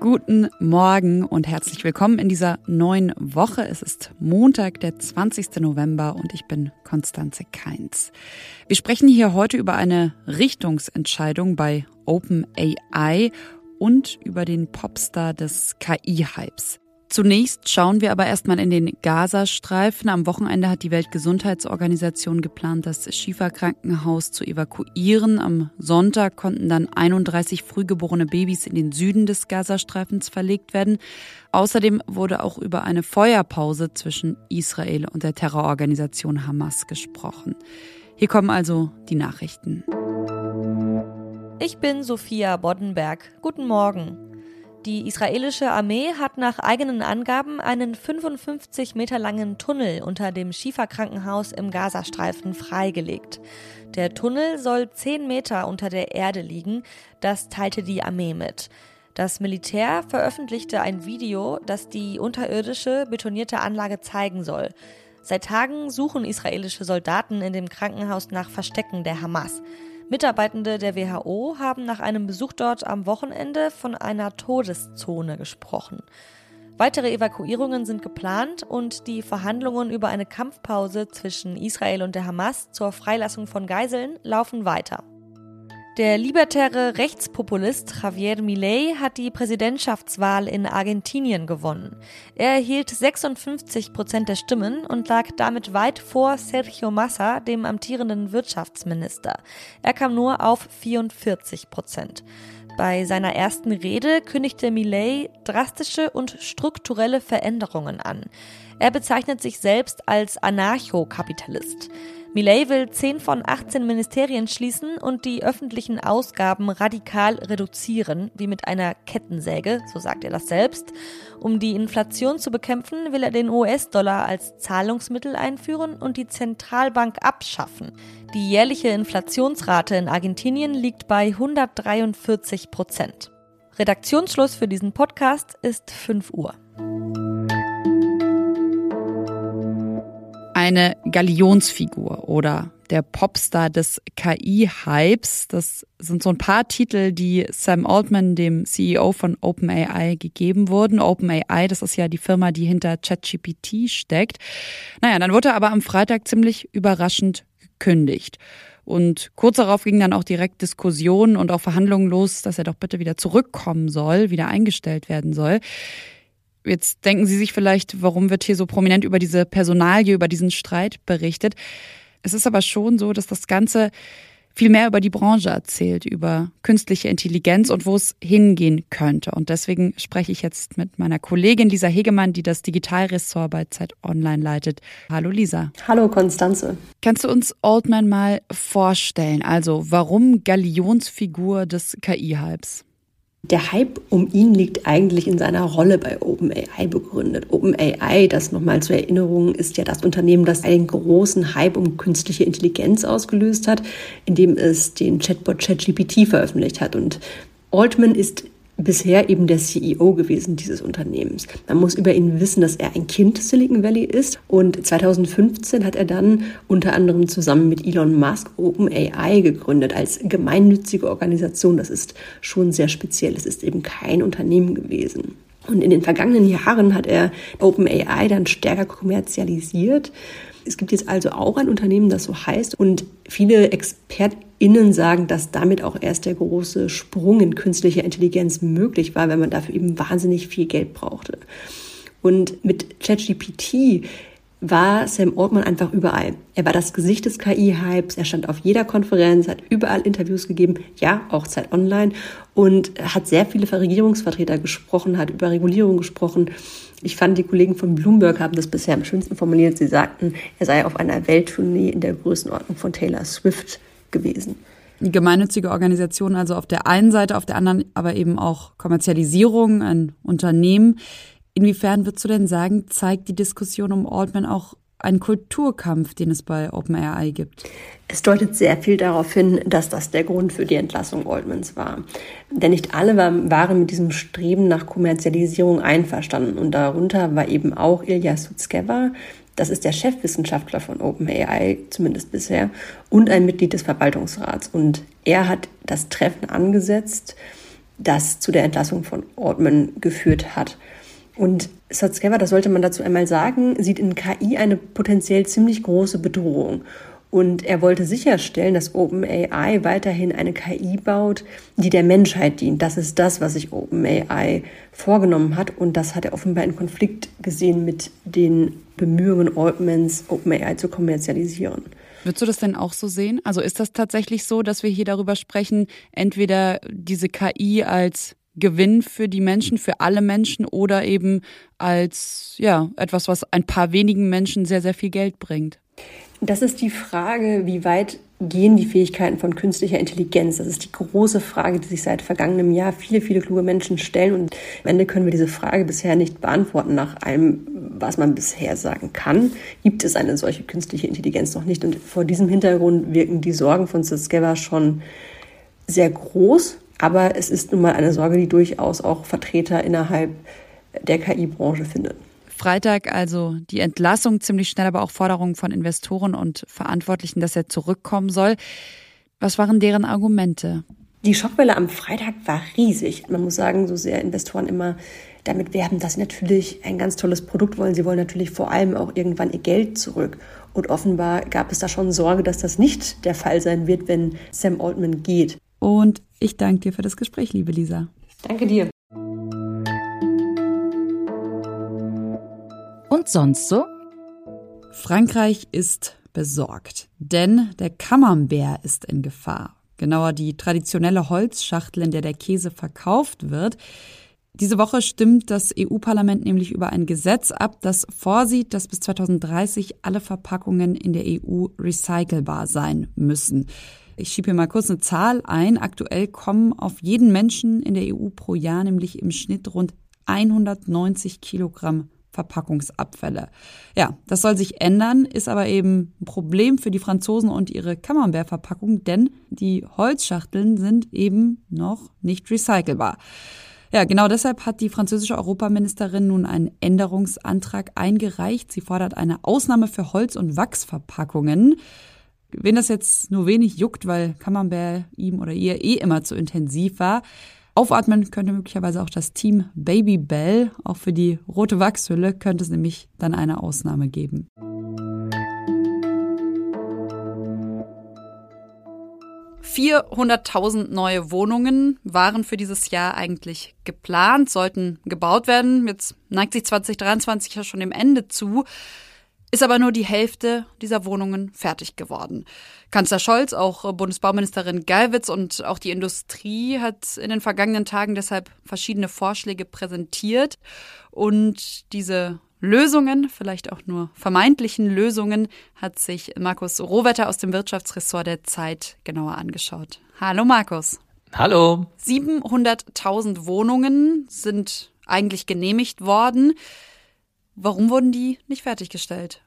Guten Morgen und herzlich willkommen in dieser neuen Woche. Es ist Montag, der 20. November und ich bin Konstanze Keins. Wir sprechen hier heute über eine Richtungsentscheidung bei OpenAI und über den Popstar des KI-Hypes. Zunächst schauen wir aber erstmal in den Gazastreifen. Am Wochenende hat die Weltgesundheitsorganisation geplant, das Schifa-Krankenhaus zu evakuieren. Am Sonntag konnten dann 31 frühgeborene Babys in den Süden des Gazastreifens verlegt werden. Außerdem wurde auch über eine Feuerpause zwischen Israel und der Terrororganisation Hamas gesprochen. Hier kommen also die Nachrichten. Ich bin Sophia Boddenberg. Guten Morgen. Die israelische Armee hat nach eigenen Angaben einen 55 Meter langen Tunnel unter dem Schieferkrankenhaus im Gazastreifen freigelegt. Der Tunnel soll 10 Meter unter der Erde liegen, das teilte die Armee mit. Das Militär veröffentlichte ein Video, das die unterirdische betonierte Anlage zeigen soll. Seit Tagen suchen israelische Soldaten in dem Krankenhaus nach Verstecken der Hamas. Mitarbeitende der WHO haben nach einem Besuch dort am Wochenende von einer Todeszone gesprochen. Weitere Evakuierungen sind geplant und die Verhandlungen über eine Kampfpause zwischen Israel und der Hamas zur Freilassung von Geiseln laufen weiter. Der libertäre Rechtspopulist Javier Milei hat die Präsidentschaftswahl in Argentinien gewonnen. Er erhielt 56 Prozent der Stimmen und lag damit weit vor Sergio Massa, dem amtierenden Wirtschaftsminister. Er kam nur auf 44 Prozent. Bei seiner ersten Rede kündigte Millet drastische und strukturelle Veränderungen an. Er bezeichnet sich selbst als Anarchokapitalist. Millet will 10 von 18 Ministerien schließen und die öffentlichen Ausgaben radikal reduzieren, wie mit einer Kettensäge, so sagt er das selbst. Um die Inflation zu bekämpfen, will er den US-Dollar als Zahlungsmittel einführen und die Zentralbank abschaffen. Die jährliche Inflationsrate in Argentinien liegt bei 143 Prozent. Redaktionsschluss für diesen Podcast ist 5 Uhr. Eine Galionsfigur oder der Popstar des KI-Hypes. Das sind so ein paar Titel, die Sam Altman, dem CEO von OpenAI, gegeben wurden. OpenAI, das ist ja die Firma, die hinter ChatGPT steckt. Naja, dann wurde er aber am Freitag ziemlich überraschend gekündigt. Und kurz darauf ging dann auch direkt Diskussionen und auch Verhandlungen los, dass er doch bitte wieder zurückkommen soll, wieder eingestellt werden soll. Jetzt denken Sie sich vielleicht, warum wird hier so prominent über diese Personalie, über diesen Streit berichtet. Es ist aber schon so, dass das Ganze viel mehr über die Branche erzählt, über künstliche Intelligenz und wo es hingehen könnte. Und deswegen spreche ich jetzt mit meiner Kollegin Lisa Hegemann, die das Digitalressort bei Zeit Online leitet. Hallo Lisa. Hallo Konstanze. Kannst du uns Altman mal vorstellen? Also warum Galionsfigur des KI-Hypes? Der Hype um ihn liegt eigentlich in seiner Rolle bei OpenAI begründet. OpenAI, das nochmal zur Erinnerung, ist ja das Unternehmen, das einen großen Hype um künstliche Intelligenz ausgelöst hat, indem es den Chatbot ChatGPT veröffentlicht hat. Und Altman ist bisher eben der CEO gewesen dieses Unternehmens. Man muss über ihn wissen, dass er ein Kind Silicon Valley ist und 2015 hat er dann unter anderem zusammen mit Elon Musk OpenAI gegründet als gemeinnützige Organisation. Das ist schon sehr speziell. Es ist eben kein Unternehmen gewesen. Und in den vergangenen Jahren hat er OpenAI dann stärker kommerzialisiert. Es gibt jetzt also auch ein Unternehmen, das so heißt. Und viele ExpertInnen sagen, dass damit auch erst der große Sprung in künstliche Intelligenz möglich war, wenn man dafür eben wahnsinnig viel Geld brauchte. Und mit ChatGPT war Sam Altman einfach überall. Er war das Gesicht des KI-Hypes, er stand auf jeder Konferenz, hat überall Interviews gegeben, ja, auch Zeit Online und hat sehr viele Regierungsvertreter gesprochen, hat über Regulierung gesprochen. Ich fand, die Kollegen von Bloomberg haben das bisher am schönsten formuliert. Sie sagten, er sei auf einer Welttournee in der Größenordnung von Taylor Swift gewesen. Die gemeinnützige Organisation also auf der einen Seite, auf der anderen aber eben auch Kommerzialisierung, ein Unternehmen. Inwiefern würdest du denn sagen, zeigt die Diskussion um Altman auch einen Kulturkampf, den es bei OpenAI gibt? Es deutet sehr viel darauf hin, dass das der Grund für die Entlassung Altmans war. Denn nicht alle waren mit diesem Streben nach Kommerzialisierung einverstanden. Und darunter war eben auch Ilya Sutskever, Das ist der Chefwissenschaftler von OpenAI, zumindest bisher, und ein Mitglied des Verwaltungsrats. Und er hat das Treffen angesetzt, das zu der Entlassung von Altman geführt hat. Und Satskever, das sollte man dazu einmal sagen, sieht in KI eine potenziell ziemlich große Bedrohung. Und er wollte sicherstellen, dass OpenAI weiterhin eine KI baut, die der Menschheit dient. Das ist das, was sich OpenAI vorgenommen hat. Und das hat er offenbar in Konflikt gesehen mit den Bemühungen Altmans, OpenAI zu kommerzialisieren. Würdest du das denn auch so sehen? Also ist das tatsächlich so, dass wir hier darüber sprechen, entweder diese KI als Gewinn für die Menschen, für alle Menschen oder eben als ja, etwas, was ein paar wenigen Menschen sehr, sehr viel Geld bringt? Das ist die Frage, wie weit gehen die Fähigkeiten von künstlicher Intelligenz? Das ist die große Frage, die sich seit vergangenem Jahr viele, viele kluge Menschen stellen. Und am Ende können wir diese Frage bisher nicht beantworten. Nach allem, was man bisher sagen kann, gibt es eine solche künstliche Intelligenz noch nicht. Und vor diesem Hintergrund wirken die Sorgen von Siskeva schon sehr groß. Aber es ist nun mal eine Sorge, die durchaus auch Vertreter innerhalb der KI-Branche findet. Freitag also die Entlassung, ziemlich schnell aber auch Forderungen von Investoren und Verantwortlichen, dass er zurückkommen soll. Was waren deren Argumente? Die Schockwelle am Freitag war riesig. Man muss sagen, so sehr Investoren immer damit werben, dass sie natürlich ein ganz tolles Produkt wollen. Sie wollen natürlich vor allem auch irgendwann ihr Geld zurück. Und offenbar gab es da schon Sorge, dass das nicht der Fall sein wird, wenn Sam Altman geht. Und ich danke dir für das Gespräch, liebe Lisa. Danke dir. Und sonst so? Frankreich ist besorgt, denn der Camembert ist in Gefahr. Genauer die traditionelle Holzschachtel, in der der Käse verkauft wird. Diese Woche stimmt das EU-Parlament nämlich über ein Gesetz ab, das vorsieht, dass bis 2030 alle Verpackungen in der EU recycelbar sein müssen. Ich schiebe hier mal kurz eine Zahl ein. Aktuell kommen auf jeden Menschen in der EU pro Jahr nämlich im Schnitt rund 190 Kilogramm Verpackungsabfälle. Ja, das soll sich ändern, ist aber eben ein Problem für die Franzosen und ihre Camembert-Verpackung, denn die Holzschachteln sind eben noch nicht recycelbar. Ja, genau deshalb hat die französische Europaministerin nun einen Änderungsantrag eingereicht. Sie fordert eine Ausnahme für Holz- und Wachsverpackungen. Wen das jetzt nur wenig juckt, weil Camembert ihm oder ihr eh immer zu intensiv war, Aufatmen könnte möglicherweise auch das Team Baby Bell. Auch für die rote Wachshülle könnte es nämlich dann eine Ausnahme geben. Vierhunderttausend neue Wohnungen waren für dieses Jahr eigentlich geplant, sollten gebaut werden. Jetzt neigt sich 2023 ja schon dem Ende zu ist aber nur die Hälfte dieser Wohnungen fertig geworden. Kanzler Scholz, auch Bundesbauministerin Gallwitz und auch die Industrie hat in den vergangenen Tagen deshalb verschiedene Vorschläge präsentiert. Und diese Lösungen, vielleicht auch nur vermeintlichen Lösungen, hat sich Markus Rohwetter aus dem Wirtschaftsressort der Zeit genauer angeschaut. Hallo Markus. Hallo. 700.000 Wohnungen sind eigentlich genehmigt worden. Warum wurden die nicht fertiggestellt?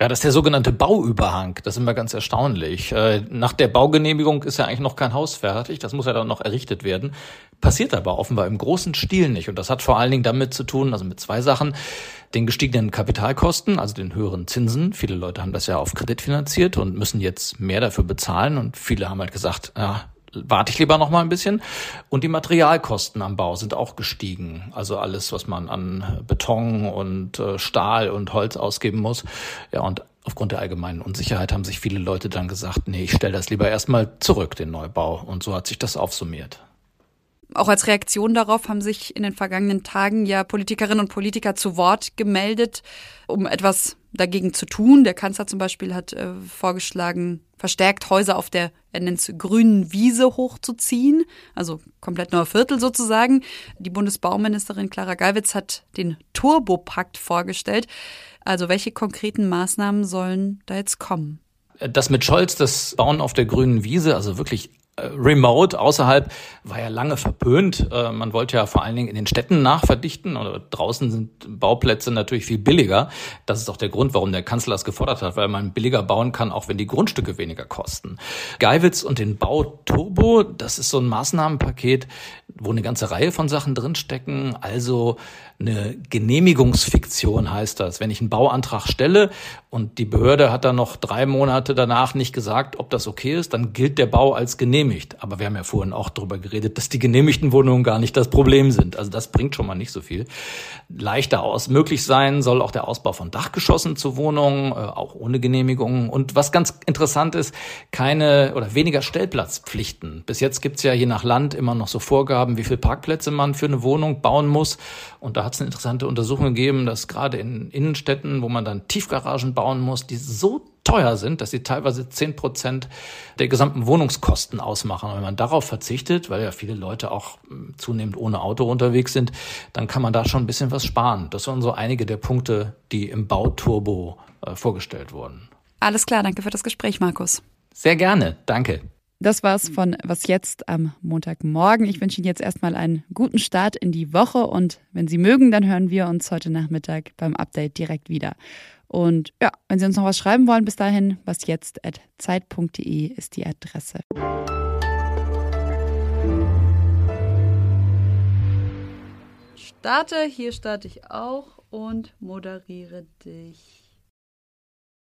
Ja, das ist der sogenannte Bauüberhang. Das ist immer ganz erstaunlich. Äh, nach der Baugenehmigung ist ja eigentlich noch kein Haus fertig. Das muss ja dann noch errichtet werden. Passiert aber offenbar im großen Stil nicht. Und das hat vor allen Dingen damit zu tun, also mit zwei Sachen. Den gestiegenen Kapitalkosten, also den höheren Zinsen. Viele Leute haben das ja auf Kredit finanziert und müssen jetzt mehr dafür bezahlen. Und viele haben halt gesagt, ja, warte ich lieber noch mal ein bisschen. Und die Materialkosten am Bau sind auch gestiegen. Also alles, was man an Beton und äh, Stahl und Holz ausgeben muss. Ja, und aufgrund der allgemeinen Unsicherheit haben sich viele Leute dann gesagt, nee, ich stelle das lieber erstmal zurück, den Neubau. Und so hat sich das aufsummiert. Auch als Reaktion darauf haben sich in den vergangenen Tagen ja Politikerinnen und Politiker zu Wort gemeldet, um etwas dagegen zu tun. Der Kanzler zum Beispiel hat äh, vorgeschlagen, verstärkt Häuser auf der er nennt grünen Wiese hochzuziehen, also komplett neuer Viertel sozusagen. Die Bundesbauministerin Clara Gallwitz hat den Turbopakt vorgestellt. Also welche konkreten Maßnahmen sollen da jetzt kommen? Das mit Scholz, das Bauen auf der grünen Wiese, also wirklich remote außerhalb war ja lange verpönt. Äh, man wollte ja vor allen Dingen in den Städten nachverdichten oder draußen sind Bauplätze natürlich viel billiger. Das ist auch der Grund, warum der Kanzler das gefordert hat, weil man billiger bauen kann, auch wenn die Grundstücke weniger kosten. Geiwitz und den Bau Turbo, das ist so ein Maßnahmenpaket, wo eine ganze Reihe von Sachen drinstecken. Also eine Genehmigungsfiktion heißt das. Wenn ich einen Bauantrag stelle und die Behörde hat dann noch drei Monate danach nicht gesagt, ob das okay ist, dann gilt der Bau als genehmigt. Aber wir haben ja vorhin auch darüber geredet, dass die genehmigten Wohnungen gar nicht das Problem sind. Also das bringt schon mal nicht so viel. Leichter aus möglich sein soll auch der Ausbau von Dachgeschossen zu Wohnungen, äh, auch ohne Genehmigungen. Und was ganz interessant ist, keine oder weniger Stellplatzpflichten. Bis jetzt gibt's ja je nach Land immer noch so Vorgaben, wie viele Parkplätze man für eine Wohnung bauen muss. Und da hat es eine interessante Untersuchung gegeben, dass gerade in Innenstädten, wo man dann Tiefgaragen bauen muss, die so teuer sind, dass sie teilweise zehn Prozent der gesamten Wohnungskosten ausmachen. Und wenn man darauf verzichtet, weil ja viele Leute auch hm, zunehmend ohne Auto unterwegs sind, dann kann man da schon ein bisschen was sparen. Das waren so einige der Punkte, die im Bauturbo äh, vorgestellt wurden. Alles klar, danke für das Gespräch, Markus. Sehr gerne, danke. Das war's von Was jetzt am Montagmorgen. Ich wünsche Ihnen jetzt erstmal einen guten Start in die Woche und wenn Sie mögen, dann hören wir uns heute Nachmittag beim Update direkt wieder. Und ja, wenn Sie uns noch was schreiben wollen, bis dahin, wasjetzt.zeit.de ist die Adresse. Starte, hier starte ich auch und moderiere dich.